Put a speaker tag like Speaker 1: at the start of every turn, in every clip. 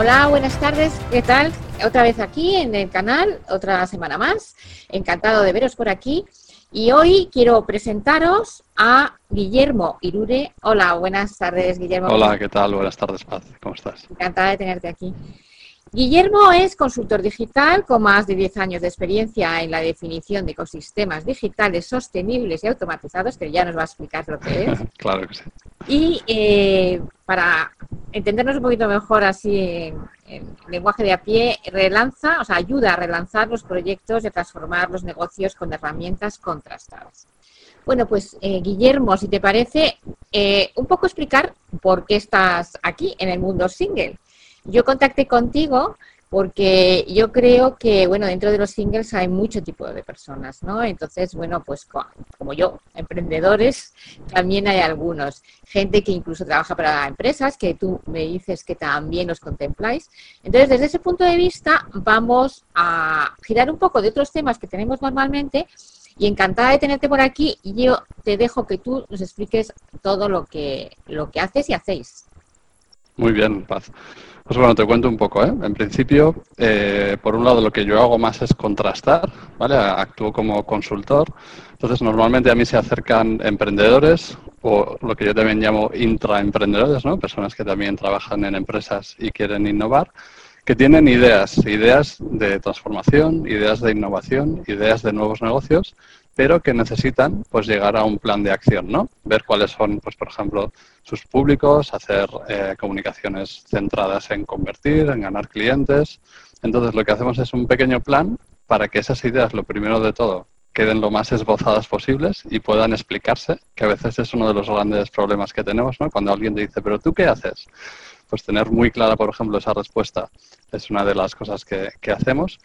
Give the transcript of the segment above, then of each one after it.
Speaker 1: Hola, buenas tardes, ¿qué tal? Otra vez aquí en el canal, otra semana más. Encantado de veros por aquí. Y hoy quiero presentaros a Guillermo Irure. Hola, buenas tardes, Guillermo.
Speaker 2: Hola, ¿qué tal? Buenas tardes, Paz. ¿Cómo estás?
Speaker 1: Encantada de tenerte aquí. Guillermo es consultor digital con más de 10 años de experiencia en la definición de ecosistemas digitales sostenibles y automatizados, que ya nos va a explicar lo que es.
Speaker 2: claro que sí.
Speaker 1: Y eh, para entendernos un poquito mejor así en, lenguaje de a pie, relanza, o sea, ayuda a relanzar los proyectos y a transformar los negocios con herramientas contrastadas. Bueno, pues eh, Guillermo, si te parece, eh, un poco explicar por qué estás aquí en el mundo single. Yo contacté contigo porque yo creo que, bueno, dentro de los singles hay mucho tipo de personas, ¿no? Entonces, bueno, pues como yo, emprendedores, también hay algunos. Gente que incluso trabaja para empresas, que tú me dices que también los contempláis. Entonces, desde ese punto de vista, vamos a girar un poco de otros temas que tenemos normalmente y encantada de tenerte por aquí y yo te dejo que tú nos expliques todo lo que, lo que haces y hacéis.
Speaker 2: Muy bien, Paz. Pues bueno, te cuento un poco. ¿eh? En principio, eh, por un lado, lo que yo hago más es contrastar, ¿vale? Actúo como consultor. Entonces, normalmente a mí se acercan emprendedores o lo que yo también llamo intraemprendedores, ¿no? Personas que también trabajan en empresas y quieren innovar, que tienen ideas, ideas de transformación, ideas de innovación, ideas de nuevos negocios pero que necesitan pues llegar a un plan de acción, ¿no? Ver cuáles son, pues por ejemplo, sus públicos, hacer eh, comunicaciones centradas en convertir, en ganar clientes. Entonces lo que hacemos es un pequeño plan para que esas ideas, lo primero de todo, queden lo más esbozadas posibles y puedan explicarse, que a veces es uno de los grandes problemas que tenemos, ¿no? Cuando alguien te dice, pero tú qué haces? Pues tener muy clara, por ejemplo, esa respuesta es una de las cosas que, que hacemos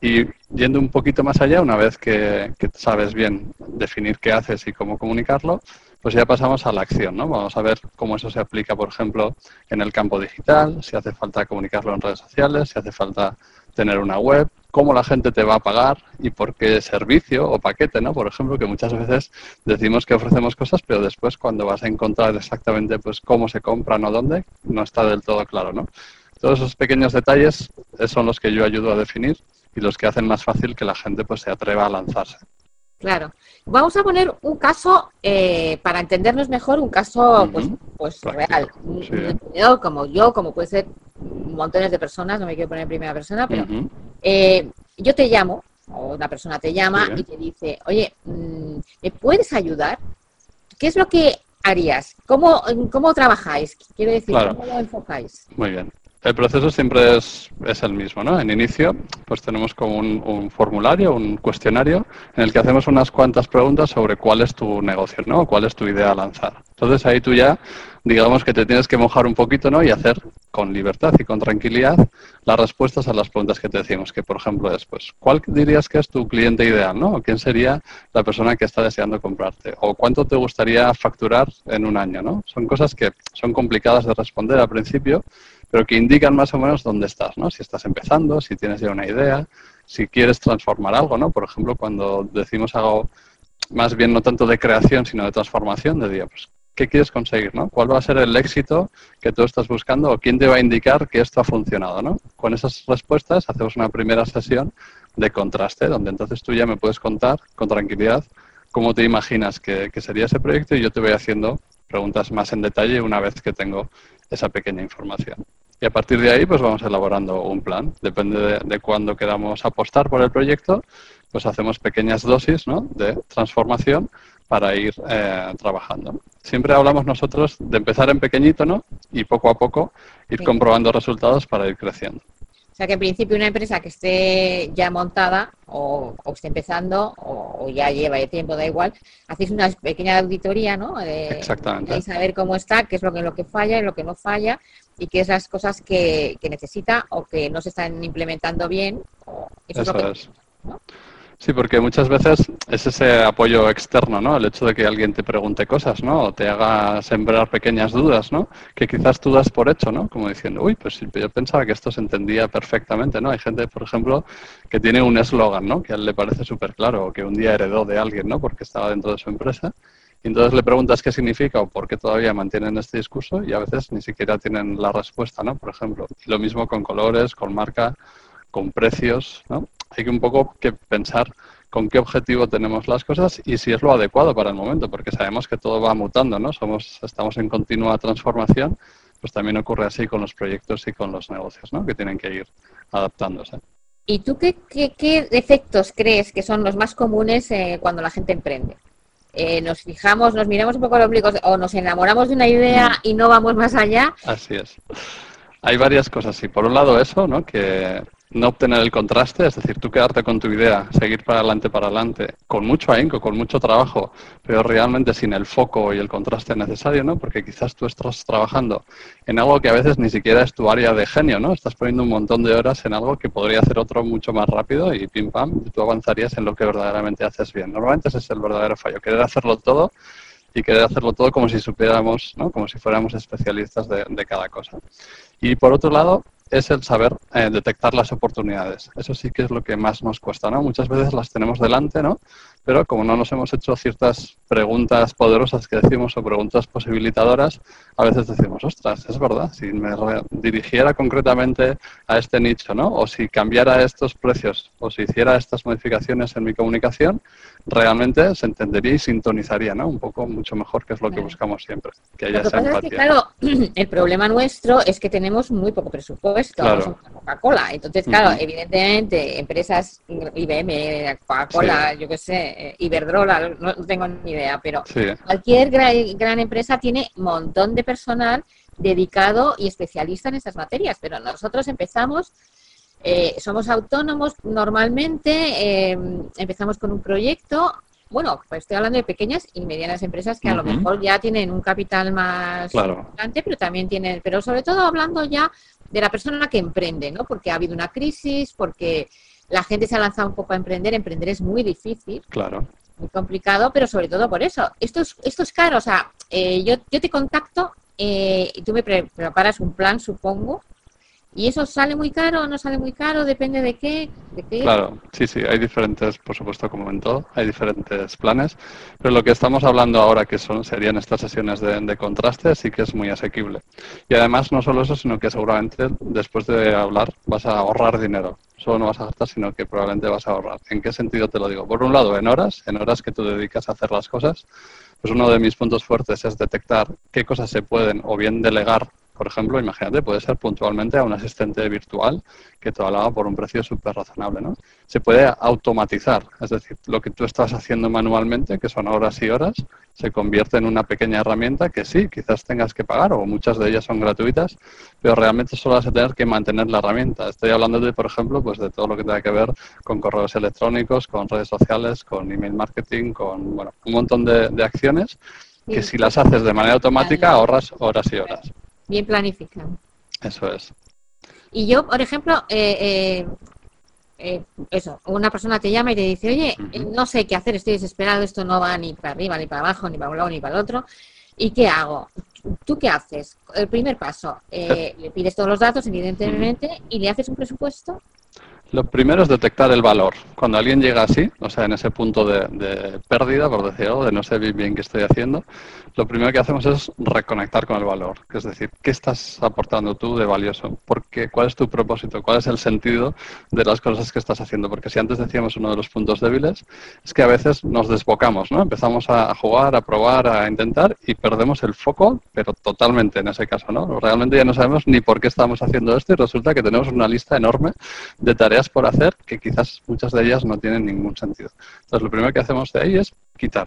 Speaker 2: y yendo un poquito más allá, una vez que, sabes bien definir qué haces y cómo comunicarlo, pues ya pasamos a la acción, ¿no? Vamos a ver cómo eso se aplica, por ejemplo, en el campo digital, si hace falta comunicarlo en redes sociales, si hace falta tener una web, cómo la gente te va a pagar y por qué servicio o paquete, ¿no? Por ejemplo, que muchas veces decimos que ofrecemos cosas, pero después cuando vas a encontrar exactamente pues cómo se compran o dónde, no está del todo claro, ¿no? Todos esos pequeños detalles son los que yo ayudo a definir y los que hacen más fácil que la gente pues se atreva a lanzarse.
Speaker 1: Claro. Vamos a poner un caso, eh, para entendernos mejor, un caso pues, pues real. Yo, como yo, como puede ser montones de personas, no me quiero poner en primera persona, pero eh, yo te llamo, o una persona te llama y te dice, oye, mm, ¿me puedes ayudar? ¿Qué es lo que harías? ¿Cómo, cómo trabajáis? Quiero decir, ¿cómo lo enfocáis?
Speaker 2: Muy bien. El proceso siempre es, el mismo, ¿no? En inicio, pues tenemos como un, formulario, un cuestionario, en el que hacemos unas cuantas preguntas sobre cuál es tu negocio, ¿no? Cuál es tu idea a lanzar. Entonces ahí tú ya, digamos que te tienes que mojar un poquito, ¿no? Y hacer con libertad y con tranquilidad las respuestas a las preguntas que te decimos, que por ejemplo es, pues, ¿cuál dirías que es tu cliente ideal, ¿no? ¿Quién sería la persona que está deseando comprarte? ¿O cuánto te gustaría facturar en un año, ¿no? Son cosas que son complicadas de responder al principio, pero que indican más o menos dónde estás, ¿no? Si estás empezando, si tienes ya una idea, si quieres transformar algo, ¿no? Por ejemplo, cuando decimos algo más bien no tanto de creación, sino de transformación, de día, pues, ¿qué quieres conseguir, no? ¿Cuál va a ser el éxito que tú estás buscando o quién te va a indicar que esto ha funcionado, no? Con esas respuestas hacemos una primera sesión de contraste, donde entonces tú ya me puedes contar con tranquilidad cómo te imaginas que, que sería ese proyecto y yo te voy haciendo preguntas más en detalle una vez que tengo esa pequeña información. Y a partir de ahí, pues vamos elaborando un plan. Depende de, cuándo queramos apostar por el proyecto, pues hacemos pequeñas dosis ¿no? de transformación para ir eh, trabajando. Siempre hablamos nosotros de empezar en pequeñito ¿no? y poco a poco ir comprobando resultados para ir creciendo.
Speaker 1: sea que en principio una empresa que esté ya montada o, esté empezando o, ya lleva tiempo, da igual, hacéis una pequeña auditoría, ¿no?
Speaker 2: Exactamente.
Speaker 1: saber cómo está, qué es lo que, lo que falla y lo que no falla y qué es las cosas que, necesita o que no se están implementando bien.
Speaker 2: eso, es. Sí, porque muchas veces es ese apoyo externo, ¿no? El hecho de que alguien te pregunte cosas, ¿no? O te haga sembrar pequeñas dudas, ¿no? Que quizás tú das por hecho, ¿no? Como diciendo, uy, pues yo pensaba que esto se entendía perfectamente, ¿no? Hay gente, por ejemplo, que tiene un eslogan, ¿no? Que a él le parece súper claro, o que un día heredó de alguien, ¿no? Porque estaba dentro de su empresa. Y entonces le preguntas qué significa o por qué todavía mantienen este discurso y a veces ni siquiera tienen la respuesta, ¿no? Por ejemplo. Lo mismo con colores, con marca, con precios, ¿no? Hay que un poco que pensar con qué objetivo tenemos las cosas y si es lo adecuado para el momento, porque sabemos que todo va mutando, ¿no? Somos, estamos en continua transformación, pues también ocurre así con los proyectos y con los negocios, ¿no? Que tienen que ir adaptándose.
Speaker 1: ¿Y tú qué, qué, qué efectos crees que son los más comunes eh, cuando la gente emprende? Eh, nos fijamos, nos miramos un poco los ombligos o nos enamoramos de una idea y no vamos más allá.
Speaker 2: Así es. Hay varias cosas, sí. Por un lado eso, ¿no? Que no obtener el contraste, es decir, tú quedarte con tu idea, seguir para adelante, para adelante, con mucho ahínco, con mucho trabajo, pero realmente sin el foco y el contraste necesario, ¿no? Porque quizás tú estás trabajando en algo que a veces ni siquiera es tu área de genio, ¿no? Estás poniendo un montón de horas en algo que podría hacer otro mucho más rápido y pim pam, tú avanzarías en lo que verdaderamente haces bien. Normalmente ese es el verdadero fallo, querer hacerlo todo y querer hacerlo todo como si supiéramos, ¿no? Como si fuéramos especialistas de, de cada cosa. Y por otro lado, es el saber eh, detectar las oportunidades. Eso sí que es lo que más nos cuesta, ¿no? Muchas veces las tenemos delante, ¿no? Pero como no nos hemos hecho ciertas preguntas poderosas que decimos o preguntas posibilitadoras, a veces decimos, ostras, es verdad, si me dirigiera concretamente a este nicho, ¿no? O si cambiara estos precios o si hiciera estas modificaciones en mi comunicación, realmente se entendería y sintonizaría, ¿no? Un poco mucho mejor, que es lo que buscamos siempre, que haya esa empatía.
Speaker 1: claro, el problema nuestro es que tenemos muy poco presupuesto, claro. Coca-Cola. Entonces, claro, evidentemente, empresas IBM, Coca-Cola, yo qué sé, eh, Iberdrola, no, tengo ni idea, pero cualquier gran, empresa tiene un montón de personal dedicado y especialista en estas materias, pero nosotros empezamos, eh, somos autónomos normalmente, em, empezamos con un proyecto, bueno, pues estoy hablando de pequeñas y medianas empresas que a lo mejor ya tienen un capital más importante, pero también tienen, pero sobre todo hablando ya de la persona que emprende, ¿no? Porque ha habido una crisis, porque la gente se ha lanzado un poco a emprender, emprender es muy difícil.
Speaker 2: Claro.
Speaker 1: Muy complicado, pero sobre todo por eso. Esto es, esto es caro, o sea, eh, yo, yo te contacto eh, y tú me preparas un plan, supongo, ¿Y eso sale muy caro o no sale muy caro? ¿Depende de qué?
Speaker 2: Claro, sí, sí, hay diferentes, por supuesto, como en todo, hay diferentes planes, pero lo que estamos hablando ahora, que son serían estas sesiones de, de contraste, sí que es muy asequible. Y además, no solo eso, sino que seguramente después de hablar vas a ahorrar dinero. Solo no vas a gastar, sino que probablemente vas a ahorrar. ¿En qué sentido te lo digo? Por un lado, en horas, en horas que tú dedicas a hacer las cosas, pues uno de mis puntos fuertes es detectar qué cosas se pueden o bien delegar por ejemplo, imagínate, puede ser puntualmente a un asistente virtual que te haga por un precio súper razonable. ¿no? Se puede automatizar, es decir, lo que tú estás haciendo manualmente, que son horas y horas, se convierte en una pequeña herramienta que sí, quizás tengas que pagar o muchas de ellas son gratuitas, pero realmente solo vas a tener que mantener la herramienta. Estoy hablando de, por ejemplo, pues de todo lo que tenga que ver con correos electrónicos, con redes sociales, con email marketing, con bueno, un montón de, de acciones que si las haces de manera automática ahorras horas y horas
Speaker 1: bien planificado.
Speaker 2: Eso es.
Speaker 1: Y yo, por ejemplo, eh, eh, eh, eso, una persona te llama y te dice, oye, no sé qué hacer, estoy desesperado, esto no va ni para arriba, ni para abajo, ni para un lado, ni para el otro. ¿Y qué hago? ¿Tú qué haces? El primer paso, le pides todos los datos, evidentemente, y le haces un presupuesto.
Speaker 2: Lo primero es detectar el valor. Cuando alguien llega así, o sea, en ese punto de, de pérdida, por decirlo, de no sé bien qué estoy haciendo, lo primero que hacemos es reconectar con el valor, es decir, ¿qué estás aportando tú de valioso? Porque, ¿Cuál es tu propósito? ¿Cuál es el sentido de las cosas que estás haciendo? Porque si antes decíamos uno de los puntos débiles, es que a veces nos desbocamos, ¿no? Empezamos a jugar, a probar, a intentar y perdemos el foco, pero totalmente en ese caso, ¿no? Realmente ya no sabemos ni por qué estamos haciendo esto y resulta que tenemos una lista enorme de tareas por hacer que quizás muchas de ellas no tienen ningún sentido. Entonces, lo primero que hacemos de ahí es quitar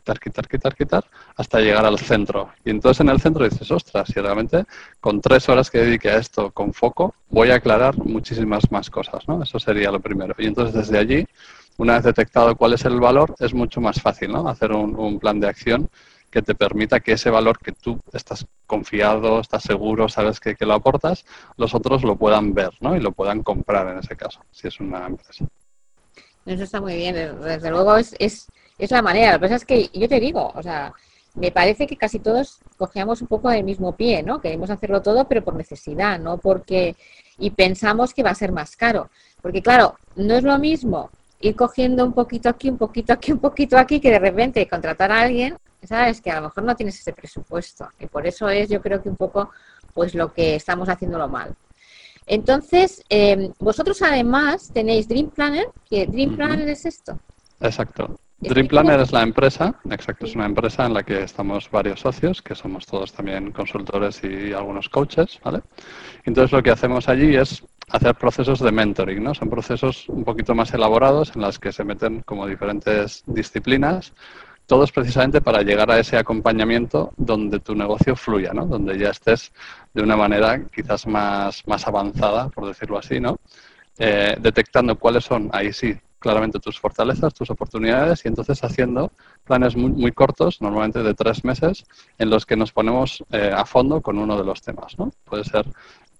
Speaker 2: quitar, quitar, quitar, quitar, hasta llegar al centro. Y entonces en el centro dices, ostras, si realmente con tres horas que dedique a esto con foco, voy a aclarar muchísimas más cosas, ¿no? Eso sería lo primero. Y entonces desde allí, una vez detectado cuál es el valor, es mucho más fácil, ¿no? Hacer un, plan de acción que te permita que ese valor que tú estás confiado, estás seguro, sabes que, que, lo aportas, los otros lo puedan ver ¿no? y lo puedan comprar en ese caso, si es una empresa.
Speaker 1: Eso está muy bien, desde luego es, es, es la manera. Lo que pasa es que yo te digo, o sea, me parece que casi todos cogemos un poco del mismo pie, ¿no? Queremos hacerlo todo, pero por necesidad, no porque y pensamos que va a ser más caro, porque claro, no es lo mismo ir cogiendo un poquito aquí, un poquito aquí, un poquito aquí, que de repente contratar a alguien, sabes que a lo mejor no tienes ese presupuesto y por eso es, yo creo que un poco, pues lo que estamos haciéndolo mal. Entonces, eh, vosotros además tenéis Dream Planner, que Dream Planner es esto.
Speaker 2: Exacto. Dream Planner es la empresa, exacto, es una empresa en la que estamos varios socios, que somos todos también consultores y algunos coaches, ¿vale? Entonces lo que hacemos allí es hacer procesos de mentoring, ¿no? Son procesos un poquito más elaborados en las que se meten como diferentes disciplinas, todos precisamente para llegar a ese acompañamiento donde tu negocio fluya, ¿no? Donde ya estés de una manera quizás más, más avanzada, por decirlo así, ¿no? Eh, detectando cuáles son, ahí sí, claramente tus fortalezas, tus oportunidades y entonces haciendo planes muy, muy cortos, normalmente de tres meses, en los que nos ponemos eh, a fondo con uno de los temas. ¿no? Puede ser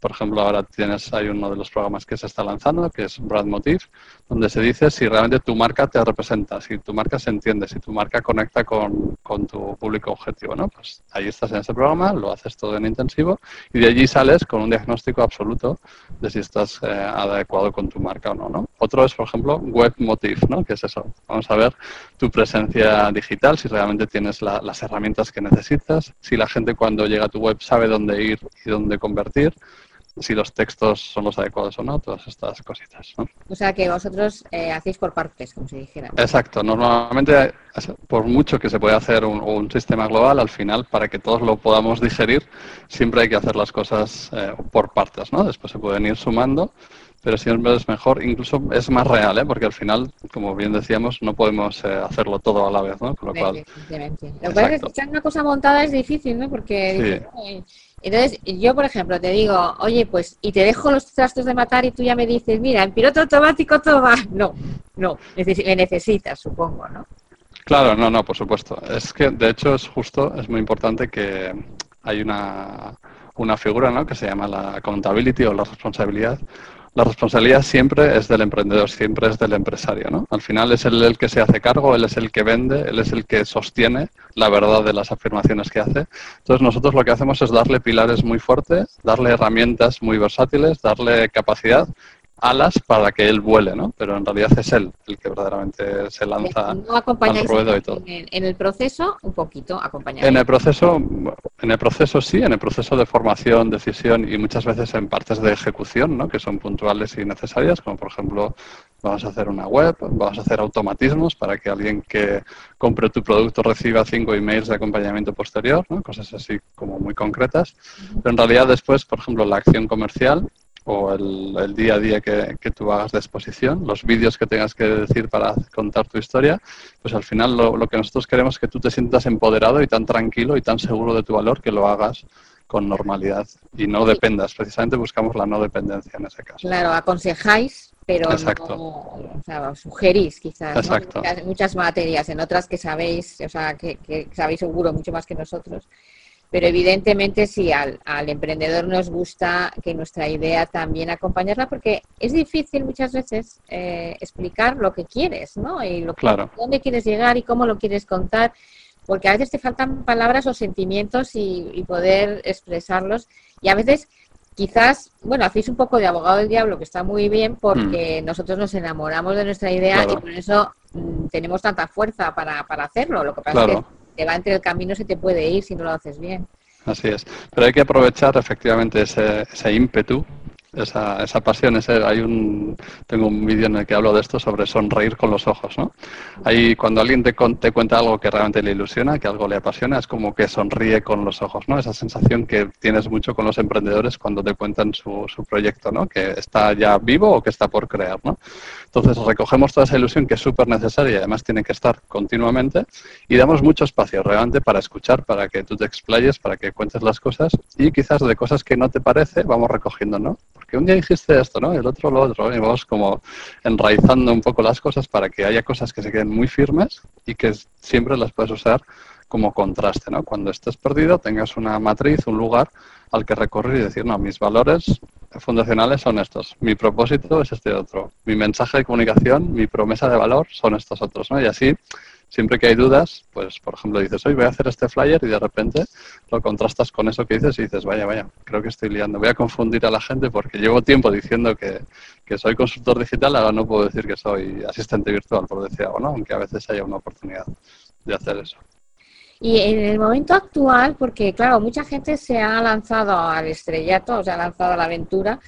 Speaker 2: por ejemplo, ahora tienes, hay uno de los programas que se está lanzando, que es Brand Motive, donde se dice si realmente tu marca te representa, si tu marca se entiende, si tu marca conecta con, tu público objetivo, ¿no? Pues ahí estás en ese programa, lo haces todo en intensivo y de allí sales con un diagnóstico absoluto de si estás eh, adecuado con tu marca o no, no, Otro es, por ejemplo, Web Motive, ¿no? Que es eso. Vamos a ver tu presencia digital, si realmente tienes las herramientas que necesitas, si la gente cuando llega a tu web sabe dónde ir y dónde convertir, si los textos son los adecuados o no, todas estas cositas.
Speaker 1: O sea que vosotros eh, hacéis por partes, como se dijera.
Speaker 2: Exacto. Normalmente, por mucho que se pueda hacer un, sistema global, al final, para que todos lo podamos digerir, siempre hay que hacer las cosas eh, por partes, ¿no? Después se pueden ir sumando, pero siempre es mejor, incluso es más real, ¿eh? porque al final, como bien decíamos, no podemos eh, hacerlo todo a la vez, ¿no? Con lo cual...
Speaker 1: Lo que es que una cosa montada es difícil, ¿no? Porque... Entonces, yo, por ejemplo, te digo, oye, pues, y te dejo los trastos de matar y tú ya me dices, mira, en piloto automático todo va. No, no, me necesitas, supongo, ¿no?
Speaker 2: Claro, no, no, por supuesto. Es que, de hecho, es justo, es muy importante que hay una, una figura, ¿no? Que se llama la accountability o la responsabilidad la responsabilidad siempre es del emprendedor, siempre es del empresario. ¿no? Al final es él el que se hace cargo, él es el que vende, él es el que sostiene la verdad de las afirmaciones que hace. Entonces nosotros lo que hacemos es darle pilares muy fuertes, darle herramientas muy versátiles, darle capacidad alas para que él vuele, ¿no? Pero en realidad es él el que verdaderamente se lanza al ruedo y todo.
Speaker 1: En el, proceso, un poquito acompañar.
Speaker 2: En el proceso, en el proceso sí, en el proceso de formación, decisión y muchas veces en partes de ejecución, ¿no? Que son puntuales y necesarias, como por ejemplo vamos a hacer una web, vamos a hacer automatismos para que alguien que compre tu producto reciba cinco emails de acompañamiento posterior, ¿no? cosas así como muy concretas. Pero en realidad después, por ejemplo, la acción comercial o el, día a día que, tú hagas de exposición, los vídeos que tengas que decir para contar tu historia, pues al final lo, lo, que nosotros queremos es que tú te sientas empoderado y tan tranquilo y tan seguro de tu valor que lo hagas con normalidad y no dependas. Precisamente buscamos la no dependencia en ese caso.
Speaker 1: Claro, aconsejáis, pero no, o sea, sugerís quizás muchas, materias, en otras que sabéis, o sea, que, que sabéis seguro mucho más que nosotros pero evidentemente sí, al, al, emprendedor nos gusta que nuestra idea también acompañarla, porque es difícil muchas veces eh, explicar lo que quieres, ¿no? Y lo dónde quieres llegar y cómo lo quieres contar, porque a veces te faltan palabras o sentimientos y, poder expresarlos. Y a veces quizás, bueno, hacéis un poco de abogado del diablo, que está muy bien, porque mm. nosotros nos enamoramos de nuestra idea y por eso mm, tenemos tanta fuerza para, para hacerlo. Lo que pasa es que te va entre el camino se te puede ir si no lo haces bien.
Speaker 2: Así es. Pero hay que aprovechar efectivamente ese, ese ímpetu esa, esa pasión, ese, hay un, tengo un vídeo en el que hablo de esto sobre sonreír con los ojos, ¿no? Ahí cuando alguien te, te cuenta algo que realmente le ilusiona, que algo le apasiona, es como que sonríe con los ojos, ¿no? Esa sensación que tienes mucho con los emprendedores cuando te cuentan su, su proyecto, ¿no? Que está ya vivo o que está por crear, ¿no? Entonces recogemos toda esa ilusión que es súper necesaria y además tiene que estar continuamente y damos mucho espacio realmente para escuchar, para que tú te explayes, para que cuentes las cosas y quizás de cosas que no te parece vamos recogiendo, ¿no? Porque un día dijiste esto, ¿no? El otro lo otro, y vamos como enraizando un poco las cosas para que haya cosas que se queden muy firmes y que siempre las puedes usar como contraste, ¿no? Cuando estés perdido tengas una matriz, un lugar al que recorrer y decir, no, mis valores fundacionales son estos, mi propósito es este otro, mi mensaje de comunicación, mi promesa de valor son estos otros, ¿no? Y así, siempre que hay dudas, pues, por ejemplo, dices, hoy voy a hacer este flyer y de repente lo contrastas con eso que dices y dices, vaya, vaya, creo que estoy liando, voy a confundir a la gente porque llevo tiempo diciendo que, que soy consultor digital, ahora no puedo decir que soy asistente virtual, por decir algo, ¿no? Aunque a veces haya una oportunidad de hacer eso.
Speaker 1: Y en el momento actual, porque claro, mucha gente se ha lanzado al estrellato, se ha lanzado a la aventura,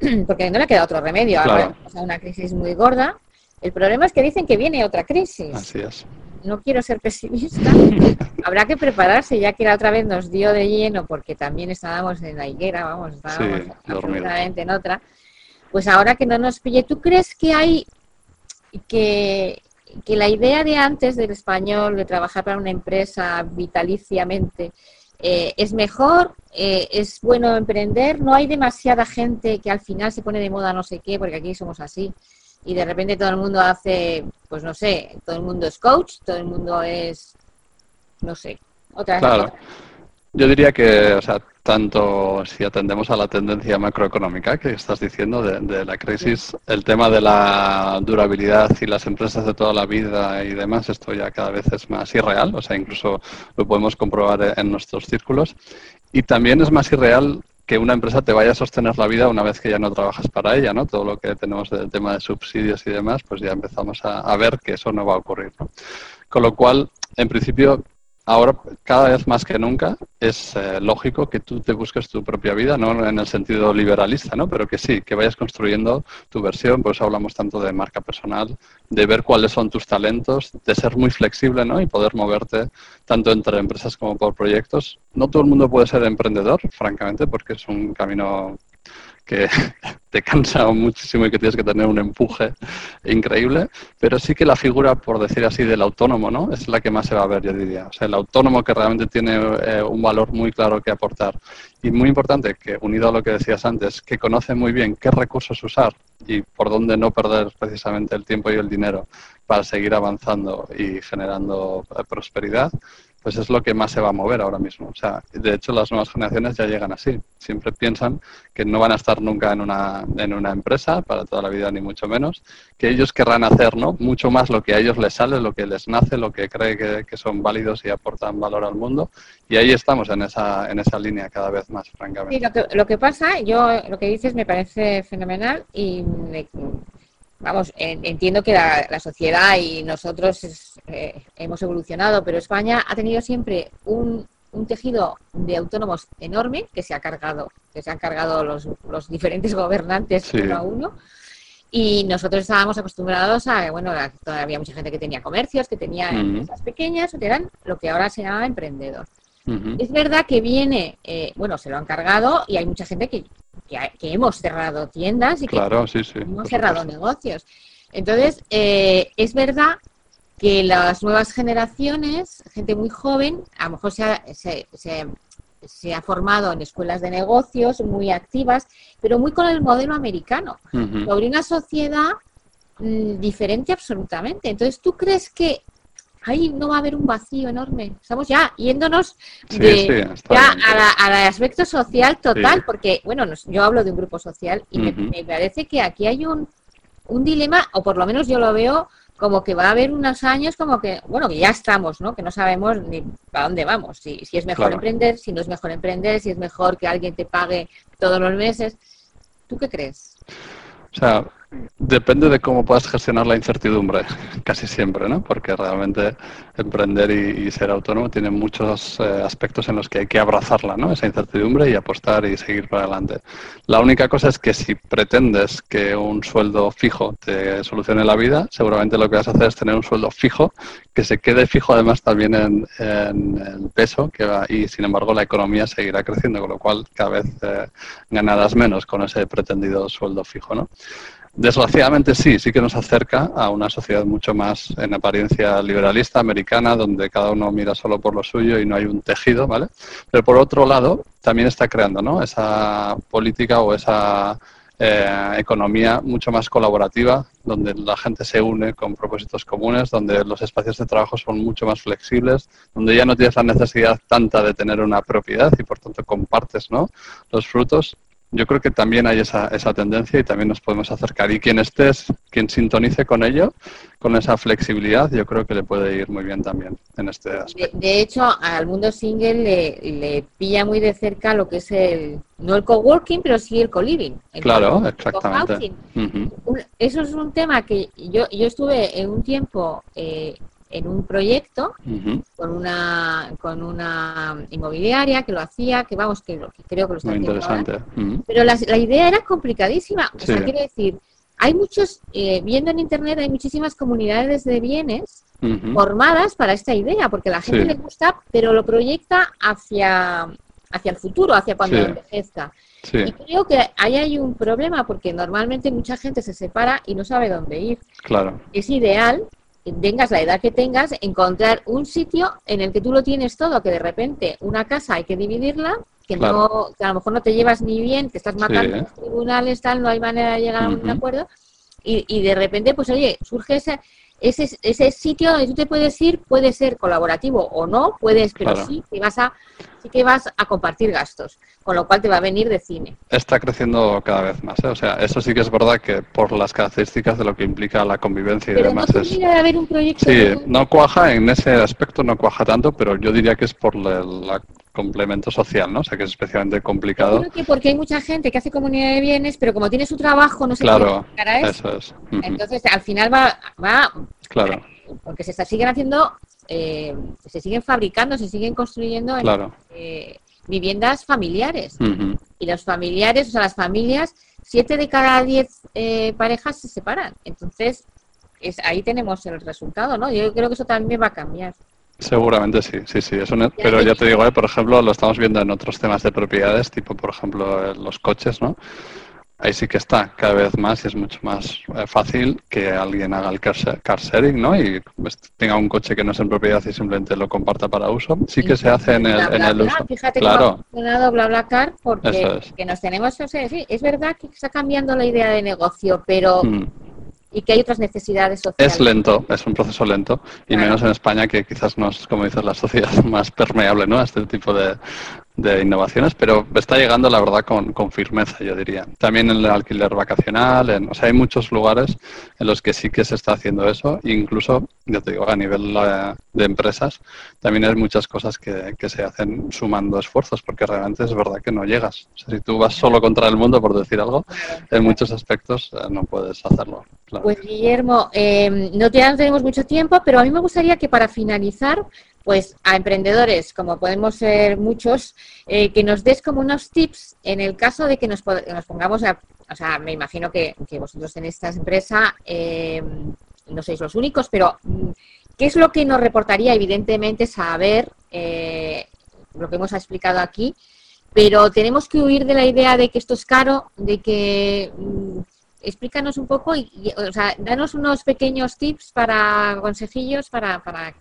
Speaker 1: porque no le queda otro remedio. Claro. O sea, una crisis muy gorda. El problema es que dicen que viene otra crisis.
Speaker 2: Así es.
Speaker 1: No quiero ser pesimista. Habrá que prepararse, ya que la otra vez nos dio de lleno, porque también estábamos en la higuera, vamos, estábamos sí, absolutamente en otra. Pues ahora que no nos pille, ¿tú crees que hay que que la idea de antes del español, de trabajar para una empresa vitaliciamente, eh, es mejor, eh, es bueno emprender, no hay demasiada gente que al final se pone de moda no sé qué, porque aquí somos así, y de repente todo el mundo hace, pues no sé, todo el mundo es coach, todo el mundo es, no sé, otra
Speaker 2: claro. Yo diría que, o sea, tanto si atendemos a la tendencia macroeconómica que estás diciendo de, la crisis, el tema de la durabilidad y las empresas de toda la vida y demás, esto ya cada vez es más irreal, o sea, incluso lo podemos comprobar en nuestros círculos. Y también es más irreal que una empresa te vaya a sostener la vida una vez que ya no trabajas para ella, ¿no? Todo lo que tenemos del tema de subsidios y demás, pues ya empezamos a, ver que eso no va a ocurrir. Con lo cual, en principio, ahora cada vez más que nunca es eh, lógico que tú te busques tu propia vida, no en el sentido liberalista, ¿no? pero que sí, que vayas construyendo tu versión, por eso hablamos tanto de marca personal, de ver cuáles son tus talentos, de ser muy flexible ¿no? y poder moverte tanto entre empresas como por proyectos. No todo el mundo puede ser emprendedor, francamente, porque es un camino que te cansa muchísimo y que tienes que tener un empuje increíble, pero sí que la figura, por decir así, del autónomo, ¿no? Es la que más se va a ver, yo diría. O sea, el autónomo que realmente tiene eh, un valor muy claro que aportar. Y muy importante, que unido a lo que decías antes, que conoce muy bien qué recursos usar y por dónde no perder precisamente el tiempo y el dinero para seguir avanzando y generando eh, prosperidad, pues es lo que más se va a mover ahora mismo. O sea, de hecho las nuevas generaciones ya llegan así. Siempre piensan que no van a estar nunca en una, en una empresa para toda la vida, ni mucho menos, que ellos querrán hacer ¿no? mucho más lo que a ellos les sale, lo que les nace, lo que cree que, que son válidos y aportan valor al mundo. Y ahí estamos en esa, en esa línea cada vez más, francamente.
Speaker 1: Sí, lo que, pasa, yo lo que dices me parece fenomenal y vamos, entiendo que la, sociedad y nosotros eh, hemos evolucionado, pero España ha tenido siempre un, tejido de autónomos enorme que se ha cargado, que se han cargado los, los diferentes gobernantes uno a uno. Y nosotros estábamos acostumbrados a, bueno, todavía había mucha gente que tenía comercios, que tenía empresas pequeñas, o que eran lo que ahora se llama emprendedor. Es verdad que viene, eh, bueno, se lo han cargado y hay mucha gente que, que, hemos cerrado tiendas y que hemos cerrado negocios. Entonces, eh, es verdad que las nuevas generaciones, gente muy joven, a lo mejor se ha, se, ha formado en escuelas de negocios muy activas, pero muy con el modelo americano, sobre una sociedad mm, diferente absolutamente. Entonces, ¿tú crees que ahí no va a haber un vacío enorme. Estamos ya yéndonos de, ya al aspecto social total, porque, bueno, yo hablo de un grupo social y me, parece que aquí hay un, un dilema, o por lo menos yo lo veo como que va a haber unos años como que, bueno, que ya estamos, ¿no? Que no sabemos ni para dónde vamos, si, si es mejor emprender, si no es mejor emprender, si es mejor que alguien te pague todos los meses. ¿Tú qué crees?
Speaker 2: O sea, Depende de cómo puedas gestionar la incertidumbre, casi siempre, ¿no? Porque realmente emprender y, ser autónomo tiene muchos eh, aspectos en los que hay que abrazarla, ¿no? Esa incertidumbre y apostar y seguir para adelante. La única cosa es que si pretendes que un sueldo fijo te solucione la vida, seguramente lo que vas a hacer es tener un sueldo fijo que se quede fijo además también en, el peso que va, y sin embargo la economía seguirá creciendo, con lo cual cada vez eh, ganarás menos con ese pretendido sueldo fijo, ¿no? Desgraciadamente sí, sí que nos acerca a una sociedad mucho más en apariencia liberalista americana, donde cada uno mira solo por lo suyo y no hay un tejido, ¿vale? Pero por otro lado, también está creando, ¿no? Esa política o esa eh, economía mucho más colaborativa, donde la gente se une con propósitos comunes, donde los espacios de trabajo son mucho más flexibles, donde ya no tienes la necesidad tanta de tener una propiedad y por tanto compartes ¿no? los frutos yo creo que también hay esa, esa tendencia y también nos podemos acercar. Y quien estés, quien sintonice con ello, con esa flexibilidad, yo creo que le puede ir muy bien también en este aspecto.
Speaker 1: De, hecho, al mundo single le, le, pilla muy de cerca lo que es el, no el coworking, pero sí el co-living.
Speaker 2: Claro, exactamente.
Speaker 1: Eso es un tema que yo, yo estuve en un tiempo eh, en un proyecto con una con una inmobiliaria que lo hacía, que vamos, que, creo que lo está
Speaker 2: Muy interesante.
Speaker 1: Pero la, la, idea era complicadísima. O sea, quiere decir, hay muchos, eh, viendo en internet, hay muchísimas comunidades de bienes formadas para esta idea, porque la gente le gusta, pero lo proyecta hacia, hacia el futuro, hacia cuando envejezca. Y creo que ahí hay un problema porque normalmente mucha gente se separa y no sabe dónde ir.
Speaker 2: Claro.
Speaker 1: Es ideal tengas la edad que tengas, encontrar un sitio en el que tú lo tienes todo, que de repente una casa hay que dividirla, que, no, que a lo mejor no te llevas ni bien, que estás matando en los tribunales, tal, no hay manera de llegar a un acuerdo, y, y de repente, pues oye, surge ese, ese, ese sitio donde tú te puedes ir, puede ser colaborativo o no, puedes, pero sí que vas a sí que vas a compartir gastos, con lo cual te va a venir de cine.
Speaker 2: Está creciendo cada vez más, ¿eh? o sea, eso sí que es verdad que por las características de lo que implica la convivencia y demás
Speaker 1: no
Speaker 2: es...
Speaker 1: de haber un proyecto
Speaker 2: sí, no cuaja en ese aspecto, no cuaja tanto, pero yo diría que es por la, complemento social, ¿no? O sea, que es especialmente complicado.
Speaker 1: creo que porque hay mucha gente que hace comunidad de bienes, pero como tiene su trabajo, no se
Speaker 2: claro, a eso. es.
Speaker 1: Entonces, al final va, va...
Speaker 2: Claro.
Speaker 1: Porque se está, siguen haciendo eh, se siguen fabricando, se siguen construyendo eh, viviendas familiares. Y los familiares, o sea, las familias, siete de cada diez eh, parejas se separan. Entonces, es, ahí tenemos el resultado, ¿no? Yo creo que eso también va a cambiar.
Speaker 2: Seguramente sí, sí, sí. pero ya te digo, por ejemplo, lo estamos viendo en otros temas de propiedades, tipo, por ejemplo, los coches, ¿no? ahí sí que está cada vez más y es mucho más eh, fácil que alguien haga el car, sharing, ¿no? Y pues, tenga un coche que no es en propiedad y simplemente lo comparta para uso. Sí que se hace en el, en el uso.
Speaker 1: Fíjate claro. ha funcionado BlaBlaCar porque que nos tenemos, o sea, sí, es verdad que está cambiando la idea de negocio, pero mm y que hay otras necesidades sociales.
Speaker 2: Es lento, es un proceso lento, y menos en España, que quizás no es, como dices, la sociedad más permeable ¿no? a este tipo de, de innovaciones, pero está llegando, la verdad, con, firmeza, yo diría. También en el alquiler vacacional, en, o sea, hay muchos lugares en los que sí que se está haciendo eso, incluso, yo te digo, a nivel eh, de empresas, también hay muchas cosas que, que, se hacen sumando esfuerzos, porque realmente es verdad que no llegas. Si tú vas solo contra el mundo, por decir algo, en muchos aspectos eh, no puedes hacerlo.
Speaker 1: Pues Guillermo, eh, no tenemos mucho tiempo, pero a mí me gustaría que para finalizar, pues a emprendedores, como podemos ser muchos, eh, que nos des como unos tips en el caso de que nos, pongamos, a, o sea, me imagino que, vosotros en esta empresa eh, no sois los únicos, pero mm, ¿qué es lo que nos reportaría? Evidentemente saber lo que hemos explicado aquí, pero tenemos que huir de la idea de que esto es caro, de que... Mm, explícanos un poco y, o sea, danos unos pequeños tips para consejillos para, para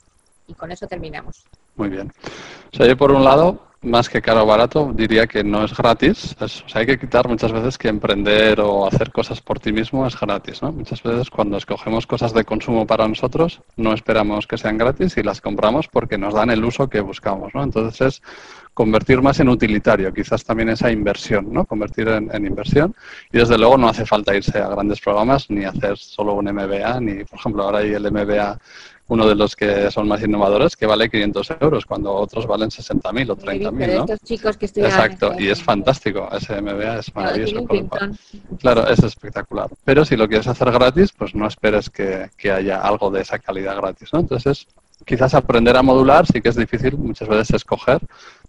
Speaker 1: y con eso terminamos.
Speaker 2: Muy bien. O sea, yo por un lado, más que caro o barato, diría que no es gratis. hay que quitar muchas veces que emprender o hacer cosas por ti mismo es gratis. Muchas veces cuando escogemos cosas de consumo para nosotros, no esperamos que sean gratis y las compramos porque nos dan el uso que buscamos, ¿no? Entonces es convertir más en utilitario, quizás también esa inversión, ¿no? Convertir en, inversión. Y desde luego no hace falta irse a grandes programas ni hacer solo un MBA, ni, por ejemplo, ahora hay el MBA uno de los que son más innovadores, que vale 500 euros, cuando otros valen 60.000 o 30.000, ¿no?
Speaker 1: Estos chicos que
Speaker 2: Exacto, y es fantástico, ese MBA es maravilloso. Claro, es espectacular. Pero si lo quieres hacer gratis, pues no esperes que, que haya algo de esa calidad gratis, ¿no? Entonces, quizás aprender a modular sí que es difícil muchas veces escoger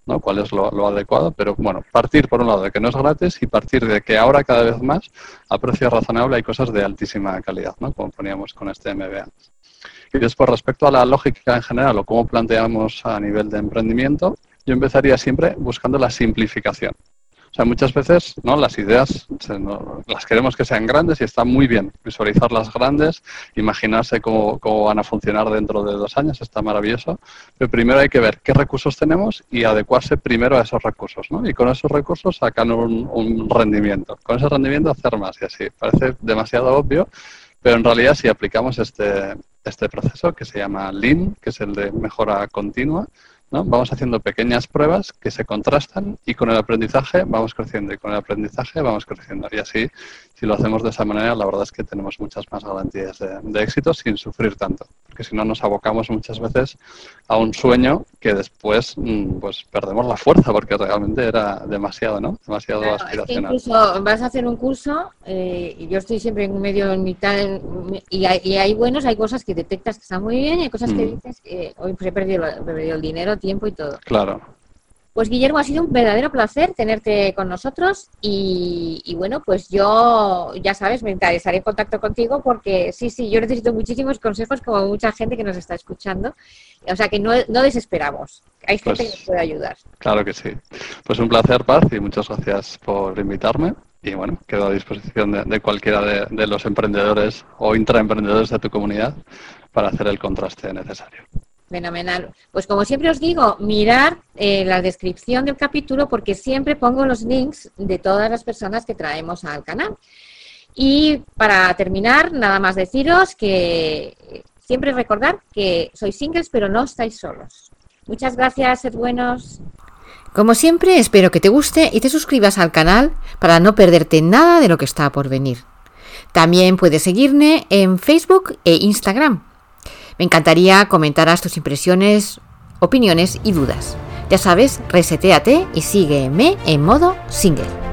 Speaker 2: ¿no? cuál es lo, adecuado, pero bueno, partir por un lado de que no es gratis y partir de que ahora cada vez más a precio razonable hay cosas de altísima calidad, ¿no? como poníamos con este MBA. Y después, respecto a la lógica en general o cómo planteamos a nivel de emprendimiento, yo empezaría siempre buscando la simplificación. O sea, muchas veces ¿no? las ideas las queremos que sean grandes y está muy bien visualizarlas grandes, imaginarse cómo, van a funcionar dentro de dos años, está maravilloso. Pero primero hay que ver qué recursos tenemos y adecuarse primero a esos recursos. ¿no? Y con esos recursos sacan un, un rendimiento. Con ese rendimiento hacer más y así. Parece demasiado obvio, pero en realidad si aplicamos este, este proceso que se llama Lean, que es el de mejora continua, Vamos haciendo pequeñas pruebas que se contrastan y con el aprendizaje vamos creciendo y con el aprendizaje vamos creciendo. Y así, si lo hacemos de esa manera, la verdad es que tenemos muchas más garantías de, éxito sin sufrir tanto. Porque si no, nos abocamos muchas veces a un sueño que después mm, pues perdemos la fuerza porque realmente era demasiado, ¿no? Demasiado aspiracional.
Speaker 1: incluso vas a hacer un curso eh, y yo estoy siempre en medio, en mitad, y, hay, buenos, hay cosas que detectas que están muy bien y hay cosas que mm. dices que hoy pues he perdido, he perdido el dinero tiempo y todo.
Speaker 2: Claro.
Speaker 1: Pues Guillermo, ha sido un verdadero placer tenerte con nosotros y, bueno, pues yo, ya sabes, me interesaré en contacto contigo porque sí, sí, yo necesito muchísimos consejos como mucha gente que nos está escuchando. O sea que no, desesperamos, hay gente que nos puede ayudar.
Speaker 2: Claro que sí. Pues un placer, Paz, y muchas gracias por invitarme. Y bueno, quedo a disposición de, cualquiera de, de los emprendedores o intraemprendedores de tu comunidad para hacer el contraste necesario.
Speaker 1: Fenomenal. Pues como siempre os digo, mirar eh, la descripción del capítulo porque siempre pongo los links de todas las personas que traemos al canal. Y para terminar, nada más deciros que siempre recordar que sois singles pero no estáis solos. Muchas gracias, sed buenos. Como siempre, espero que te guste y te suscribas al canal para no perderte nada de lo que está por venir. También puedes seguirme en Facebook e Instagram me encantaría comentaras tus impresiones, opiniones y dudas. Ya sabes, reseteate y sígueme en modo single.